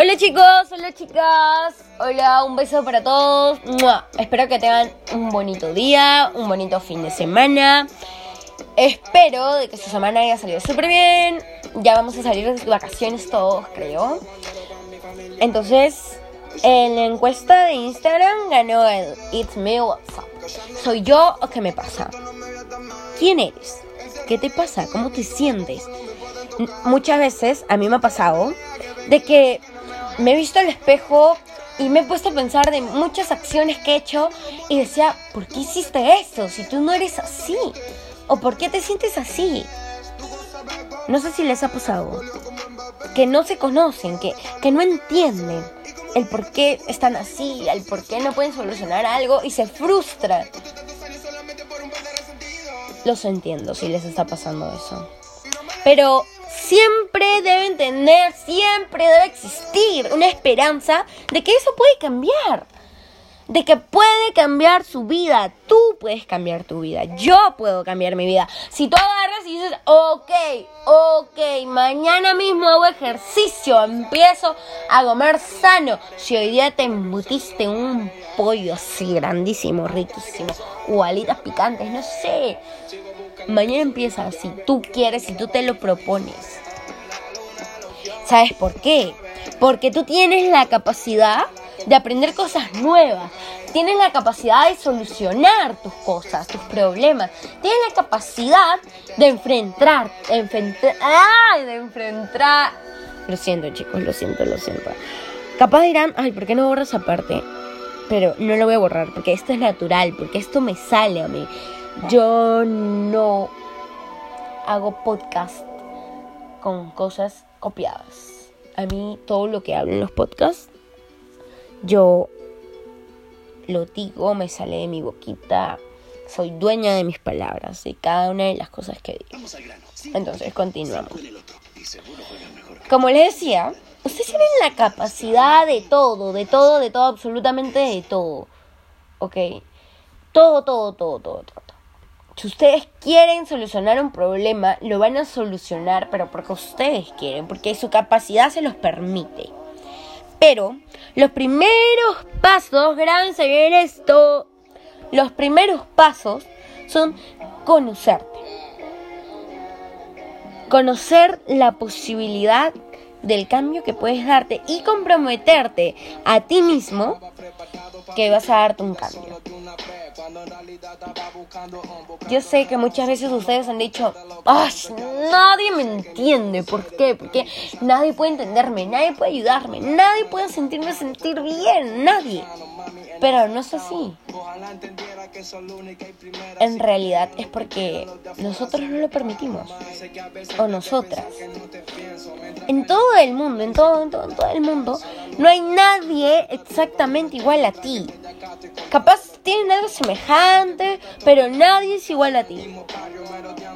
Hola chicos, hola chicas, hola, un beso para todos. Espero que tengan un bonito día, un bonito fin de semana. Espero de que su semana haya salido súper bien. Ya vamos a salir de vacaciones todos, creo. Entonces, en la encuesta de Instagram ganó el It's Me WhatsApp. ¿Soy yo o qué me pasa? ¿Quién eres? ¿Qué te pasa? ¿Cómo te sientes? Muchas veces a mí me ha pasado de que me he visto al espejo y me he puesto a pensar de muchas acciones que he hecho y decía, ¿por qué hiciste eso si tú no eres así? ¿O por qué te sientes así? No sé si les ha pasado. Que no se conocen, que, que no entienden el por qué están así, el por qué no pueden solucionar algo y se frustran. Los entiendo si les está pasando eso. Pero siempre deben tener, siempre debe existir una esperanza de que eso puede cambiar. De que puede cambiar su vida. Tú puedes cambiar tu vida. Yo puedo cambiar mi vida. Si tú agarras y dices, ok, ok, mañana mismo hago ejercicio, empiezo a comer sano. Si hoy día te embutiste un pollo así grandísimo, riquísimo, o alitas picantes, no sé. Mañana empieza si tú quieres, si tú te lo propones. ¿Sabes por qué? Porque tú tienes la capacidad de aprender cosas nuevas. Tienes la capacidad de solucionar tus cosas, tus problemas. Tienes la capacidad de enfrentar, enfrentar, ¡ay! de enfrentar. Lo siento, chicos, lo siento, lo siento. Capaz dirán, ay, ¿por qué no borras esa parte? Pero no lo voy a borrar porque esto es natural, porque esto me sale a mí. Yo no hago podcast con cosas copiadas. A mí todo lo que hablo en los podcasts, yo lo digo, me sale de mi boquita. Soy dueña de mis palabras, y cada una de las cosas que digo. Entonces, continuamos. Como les decía, ustedes tienen la capacidad de todo, de todo, de todo, absolutamente de todo. ¿Ok? Todo, todo, todo, todo, todo. Si ustedes quieren solucionar un problema, lo van a solucionar, pero porque ustedes quieren, porque su capacidad se los permite. Pero los primeros pasos, grábense bien esto, los primeros pasos son conocerte. Conocer la posibilidad del cambio que puedes darte y comprometerte a ti mismo que vas a darte un cambio. Yo sé que muchas veces ustedes han dicho, ¡ay! Nadie me entiende. ¿Por qué? Porque nadie puede entenderme, nadie puede ayudarme, nadie puede sentirme sentir bien, nadie. Pero no es así. En realidad es porque nosotros no lo permitimos. O nosotras. En todo el mundo, en todo, en todo, en todo el mundo, no hay nadie exactamente igual a ti. Capaz tienen algo semejante, pero nadie es igual a ti.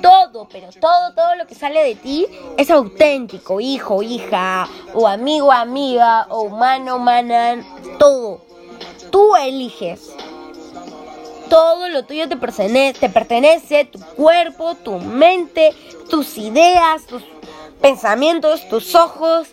Todo, pero todo, todo lo que sale de ti es auténtico, hijo, hija, o amigo, amiga, o humano, humana, todo. Tú eliges. Todo lo tuyo te pertenece, te pertenece, tu cuerpo, tu mente, tus ideas, tus pensamientos, tus ojos,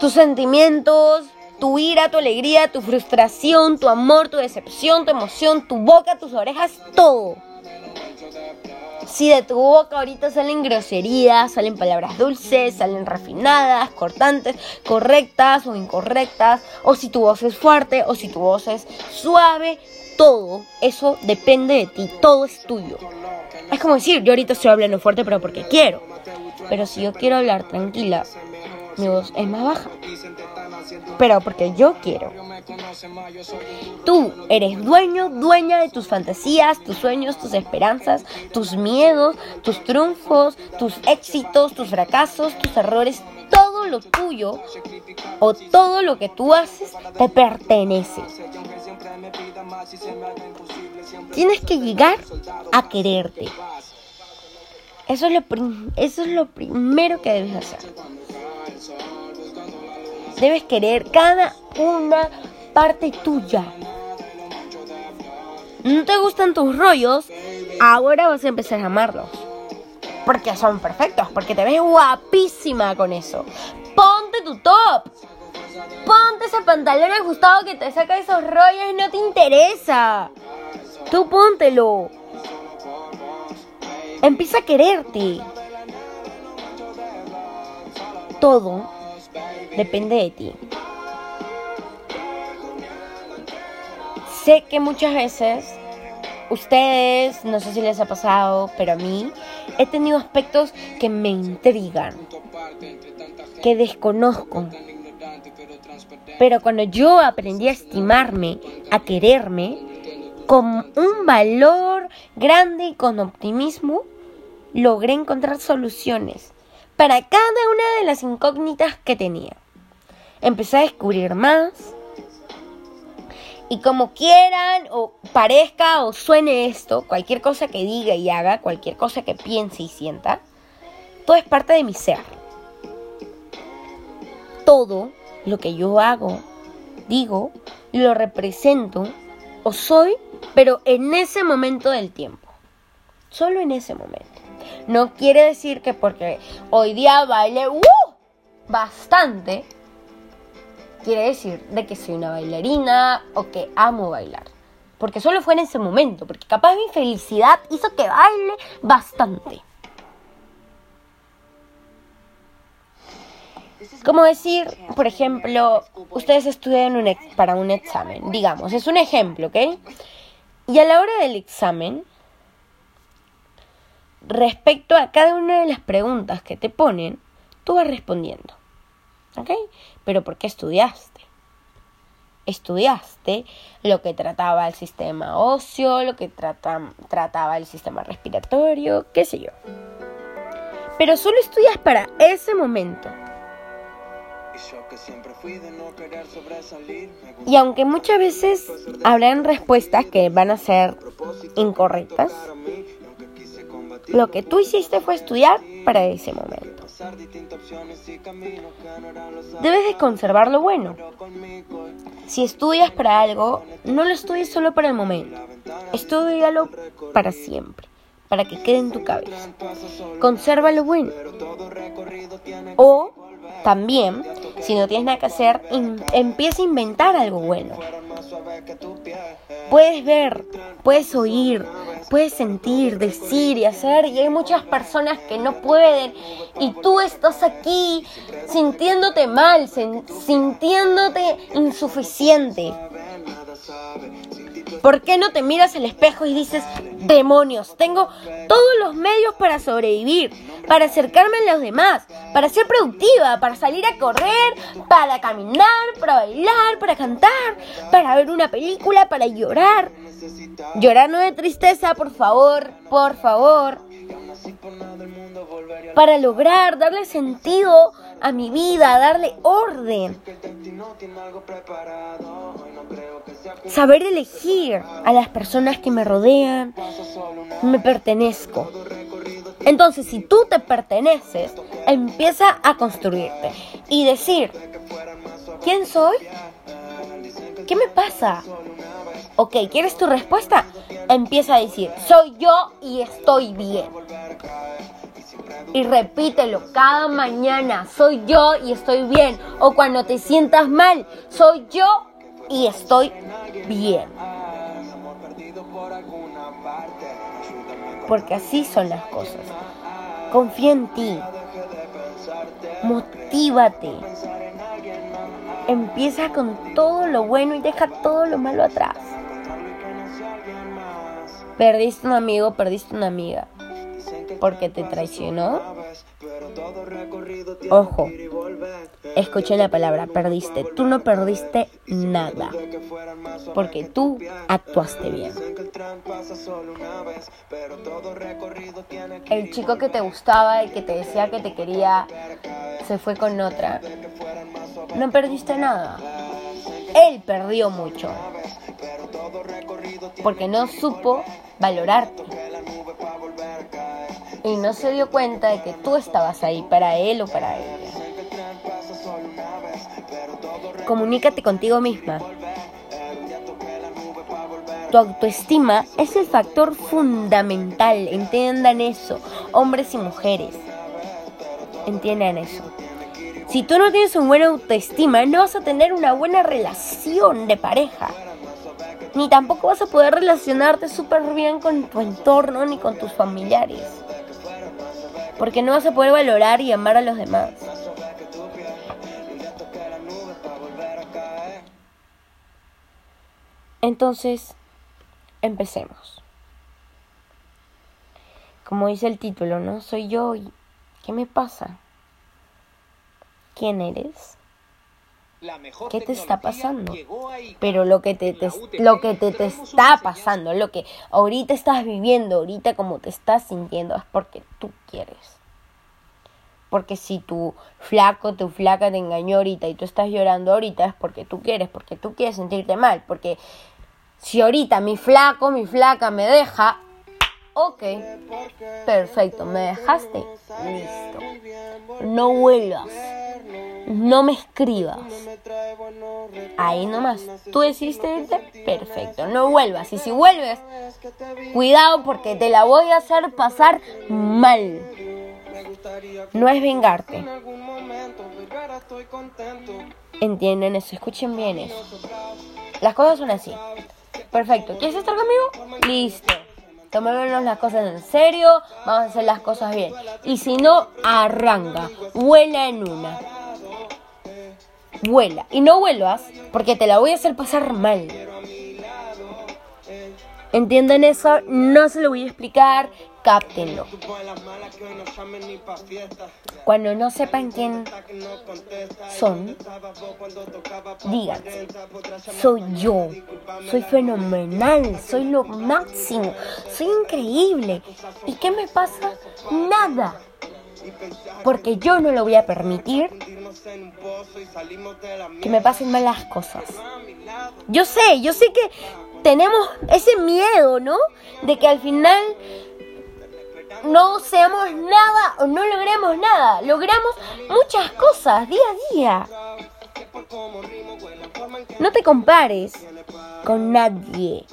tus sentimientos, tu ira, tu alegría, tu frustración, tu amor, tu decepción, tu emoción, tu boca, tus orejas, todo. Si de tu boca ahorita salen groserías, salen palabras dulces, salen refinadas, cortantes, correctas o incorrectas, o si tu voz es fuerte o si tu voz es suave, todo eso depende de ti, todo es tuyo. Es como decir, yo ahorita estoy hablando fuerte pero porque quiero. Pero si yo quiero hablar tranquila, mi voz es más baja pero porque yo quiero. Tú eres dueño, dueña de tus fantasías, tus sueños, tus esperanzas, tus miedos, tus triunfos, tus éxitos, tus fracasos, tus errores. Todo lo tuyo o todo lo que tú haces te pertenece. Tienes que llegar a quererte. Eso es lo, eso es lo primero que debes hacer. Debes querer cada una parte tuya. ¿No te gustan tus rollos? Ahora vas a empezar a amarlos. Porque son perfectos, porque te ves guapísima con eso. Ponte tu top. Ponte ese pantalón ajustado que te saca esos rollos y no te interesa. Tú póntelo. Empieza a quererte. Todo depende de ti. Sé que muchas veces ustedes, no sé si les ha pasado, pero a mí he tenido aspectos que me intrigan, que desconozco. Pero cuando yo aprendí a estimarme, a quererme, con un valor grande y con optimismo, logré encontrar soluciones para cada una de las incógnitas que tenía. Empecé a descubrir más y como quieran o parezca o suene esto, cualquier cosa que diga y haga, cualquier cosa que piense y sienta, todo es parte de mi ser. Todo lo que yo hago, digo, lo represento o soy, pero en ese momento del tiempo. Solo en ese momento. No quiere decir que porque hoy día baile ¡uh! bastante, quiere decir de que soy una bailarina o que amo bailar. Porque solo fue en ese momento, porque capaz mi felicidad hizo que baile bastante. Como decir, por ejemplo, ustedes estudian para un examen, digamos, es un ejemplo, ¿ok? Y a la hora del examen, respecto a cada una de las preguntas que te ponen, tú vas respondiendo. ¿Ok? Pero ¿por qué estudiaste? Estudiaste lo que trataba el sistema óseo, lo que trataba el sistema respiratorio, qué sé yo. Pero solo estudias para ese momento. Y aunque muchas veces habrán respuestas que van a ser incorrectas, lo que tú hiciste fue estudiar para ese momento. Debes de conservar lo bueno. Si estudias para algo, no lo estudies solo para el momento. Estudialo para siempre, para que quede en tu cabeza. Conserva lo bueno. O también, si no tienes nada que hacer, empieza a inventar algo bueno. Puedes ver, puedes oír, puedes sentir, decir y hacer y hay muchas personas que no pueden y tú estás aquí sintiéndote mal, sintiéndote insuficiente. ¿Por qué no te miras al espejo y dices, demonios, tengo todos los medios para sobrevivir, para acercarme a los demás, para ser productiva, para salir a correr, para caminar, para bailar, para cantar, para ver una película, para llorar? Llorar no de tristeza, por favor, por favor. Para lograr darle sentido a mi vida, darle orden. Saber elegir a las personas que me rodean, me pertenezco. Entonces, si tú te perteneces, empieza a construirte y decir, ¿quién soy? ¿Qué me pasa? Ok, ¿quieres tu respuesta? Empieza a decir, soy yo y estoy bien. Y repítelo cada mañana, soy yo y estoy bien. O cuando te sientas mal, soy yo y estoy bien. Porque así son las cosas. Confía en ti. Motívate. Empieza con todo lo bueno y deja todo lo malo atrás. Perdiste un amigo, perdiste una amiga. Porque te traicionó. Ojo, escuché la palabra, perdiste. Tú no perdiste nada. Porque tú actuaste bien. El chico que te gustaba, y que te decía que te quería, se fue con otra. No perdiste nada. Él perdió mucho. Porque no supo valorarte. Y no se dio cuenta de que tú estabas ahí para él o para ella. Comunícate contigo misma. Tu autoestima es el factor fundamental, entiendan eso, hombres y mujeres. Entiendan eso. Si tú no tienes una buena autoestima, no vas a tener una buena relación de pareja. Ni tampoco vas a poder relacionarte súper bien con tu entorno ni con tus familiares. Porque no vas a poder valorar y amar a los demás. Entonces, empecemos. Como dice el título, ¿no? Soy yo y ¿qué me pasa? ¿Quién eres? ¿Qué te está pasando? Pero lo que te, lo que te, te está pasando, lo que ahorita estás viviendo, ahorita como te estás sintiendo, es porque tú quieres. Porque si tu flaco, tu flaca te engañó ahorita y tú estás llorando ahorita, es porque tú quieres, porque tú quieres sentirte mal. Porque si ahorita mi flaco, mi flaca me deja, ok, perfecto, me dejaste, listo. No vuelvas no me escribas. Ahí nomás. Tú decidiste irte, perfecto. No vuelvas. Y si vuelves, cuidado porque te la voy a hacer pasar mal. No es vengarte. Entienden eso, escuchen bien eso. Las cosas son así. Perfecto. ¿Quieres estar conmigo? Listo. Tomémonos las cosas en serio, vamos a hacer las cosas bien. Y si no, arranca, vuela en una vuela. Y no vuelvas porque te la voy a hacer pasar mal. ¿Entienden eso? No se lo voy a explicar, cáptenlo. Cuando no sepan quién son, digan, soy yo, soy fenomenal, soy lo máximo, soy increíble. ¿Y qué me pasa? Nada porque yo no lo voy a permitir que me pasen malas cosas. Yo sé, yo sé que tenemos ese miedo, ¿no? De que al final no seamos nada o no logremos nada. Logramos muchas cosas día a día. No te compares con nadie.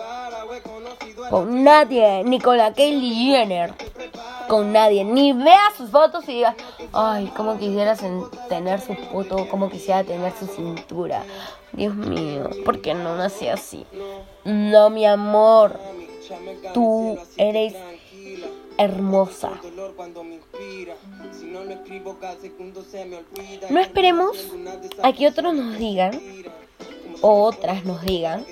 Con nadie, ni con la Kylie Jenner con nadie, ni vea sus fotos y diga, ay, cómo quisiera tener su foto, cómo quisiera tener su cintura. Dios mío, ¿por qué no nací así? No, mi amor, tú eres hermosa. No esperemos a que otros nos digan o otras nos digan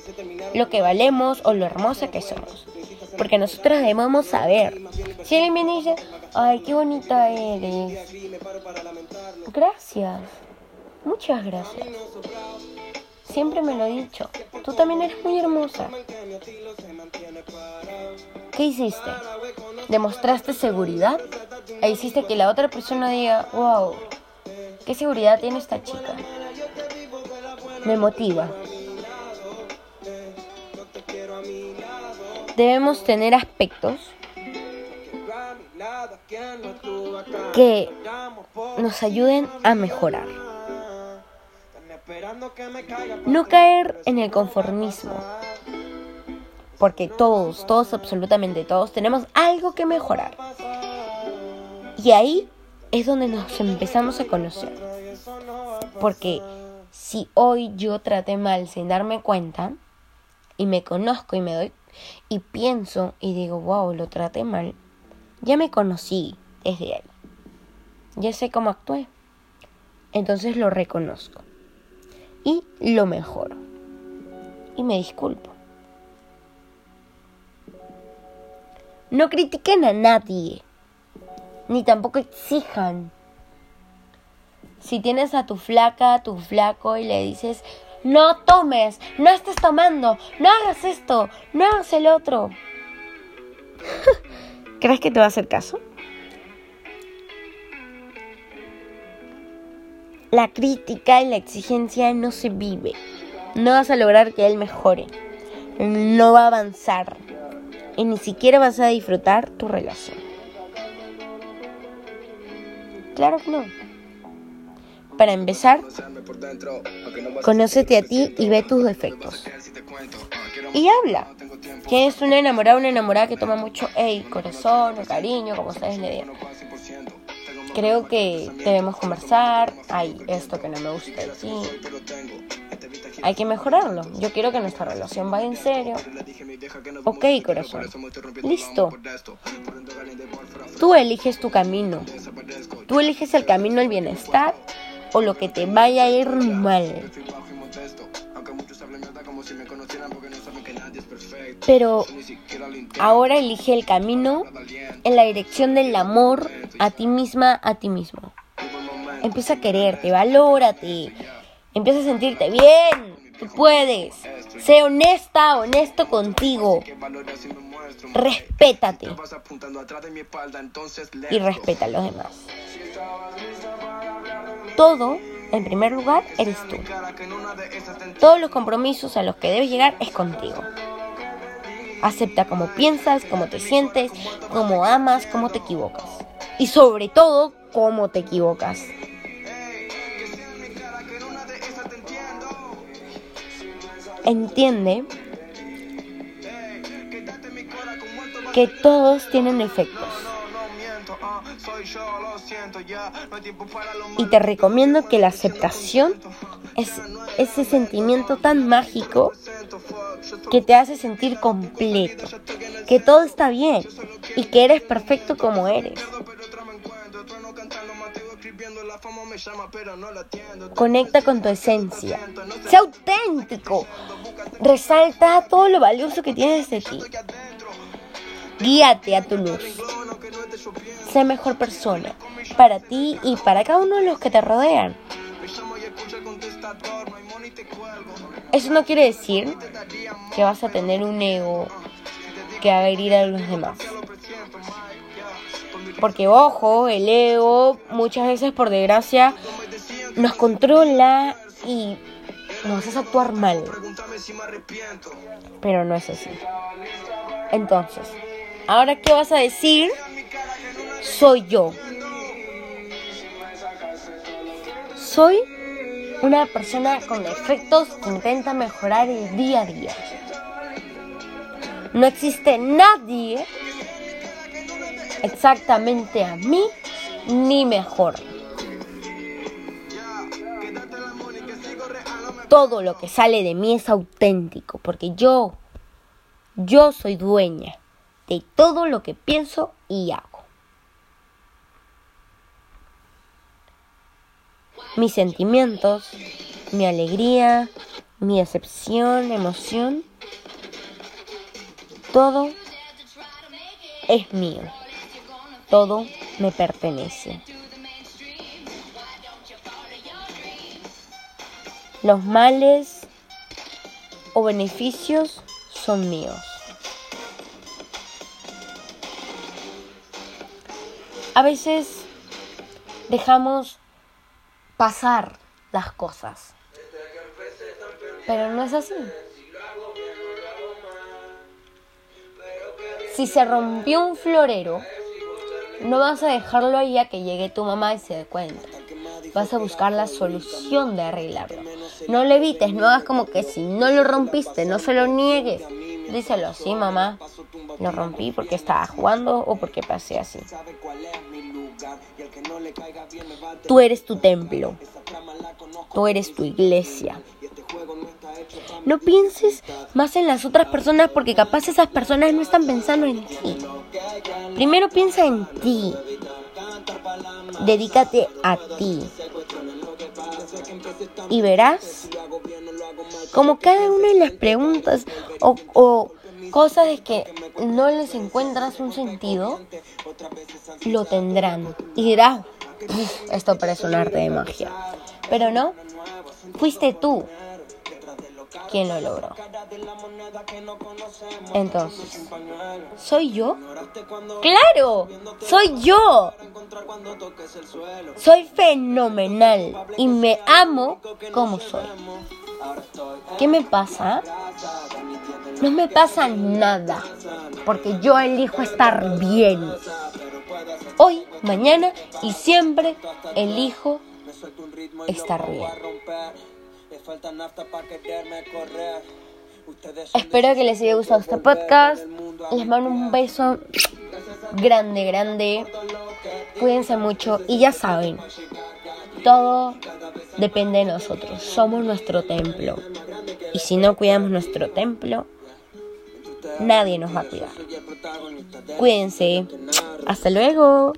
lo que valemos o lo hermosa que somos porque nosotros debemos saber. Si alguien me dice, ay, qué bonita eres. Gracias. Muchas gracias. Siempre me lo he dicho. Tú también eres muy hermosa. ¿Qué hiciste? ¿Demostraste seguridad? E hiciste que la otra persona diga, wow, qué seguridad tiene esta chica. Me motiva. debemos tener aspectos que nos ayuden a mejorar. No caer en el conformismo. Porque todos, todos, absolutamente todos, tenemos algo que mejorar. Y ahí es donde nos empezamos a conocer. Porque si hoy yo traté mal sin darme cuenta, y me conozco y me doy y pienso y digo, wow, lo traté mal, ya me conocí desde ahí. Ya sé cómo actué. Entonces lo reconozco. Y lo mejoro. Y me disculpo. No critiquen a nadie. Ni tampoco exijan. Si tienes a tu flaca, a tu flaco y le dices, no tomes, no estés tomando, no hagas esto, no hagas el otro. ¿Crees que te va a hacer caso? La crítica y la exigencia no se vive. No vas a lograr que él mejore. No va a avanzar. Y ni siquiera vas a disfrutar tu relación. Claro que no. Para empezar, conócete a ti y ve tus defectos. Y habla. ¿Quién es una enamorada una enamorada que toma mucho, hey, corazón o cariño, como ustedes le digan? creo que debemos conversar, hay esto que no me gusta de ti, hay que mejorarlo. Yo quiero que nuestra relación vaya en serio. Ok, corazón. Listo. Tú eliges tu camino. Tú eliges el camino del bienestar o lo que te vaya a ir mal. Pero ahora elige el camino en la dirección del amor a ti misma, a ti mismo. Empieza a quererte, valórate, empieza a sentirte bien, puedes. Sé honesta, honesto contigo. Respétate. Y respeta a los demás. Todo, en primer lugar, eres tú. Todos los compromisos a los que debes llegar es contigo. Acepta cómo piensas, cómo te sientes, cómo amas, cómo te equivocas. Y sobre todo, cómo te equivocas. Entiende que todos tienen efectos. Y te recomiendo que la aceptación es ese sentimiento tan mágico que te hace sentir completo, que todo está bien y que eres perfecto como eres. Conecta con tu esencia. Sé auténtico. Resalta todo lo valioso que tienes de ti. Guíate a tu luz. Sé mejor persona para ti y para cada uno de los que te rodean. Eso no quiere decir que vas a tener un ego que haga herir a los demás. Porque ojo, el ego muchas veces por desgracia nos controla y nos hace actuar mal. Pero no es así. Entonces, ahora qué vas a decir? Soy yo. Soy una persona con defectos que intenta mejorar el día a día. No existe nadie exactamente a mí ni mejor. Todo lo que sale de mí es auténtico porque yo, yo soy dueña de todo lo que pienso y hago. Mis sentimientos, mi alegría, mi decepción, emoción, todo es mío todo me pertenece. Los males o beneficios son míos. A veces dejamos pasar las cosas, pero no es así. Si se rompió un florero, no vas a dejarlo ahí a que llegue tu mamá y se dé cuenta. Vas a buscar la solución de arreglarlo. No le evites, no hagas como que si no lo rompiste, no se lo niegues. Díselo, sí, mamá, lo rompí porque estaba jugando o porque pasé así. Tú eres tu templo. Tú eres tu iglesia. No pienses más en las otras personas porque capaz esas personas no están pensando en ti. Primero piensa en ti. Dedícate a ti. Y verás como cada una de las preguntas o, o cosas de que no les encuentras un sentido, lo tendrán. Y dirás, esto parece un arte de magia. Pero no, fuiste tú quien lo logró. Entonces, ¿soy yo? Claro, soy yo. Soy fenomenal y me amo como soy. ¿Qué me pasa? No me pasa nada, porque yo elijo estar bien. Hoy, mañana y siempre elijo estar bien. Espero que les haya gustado este podcast. Les mando un beso grande, grande. Cuídense mucho y ya saben, todo depende de nosotros. Somos nuestro templo. Y si no cuidamos nuestro templo, nadie nos va a cuidar. Cuídense. Hasta luego.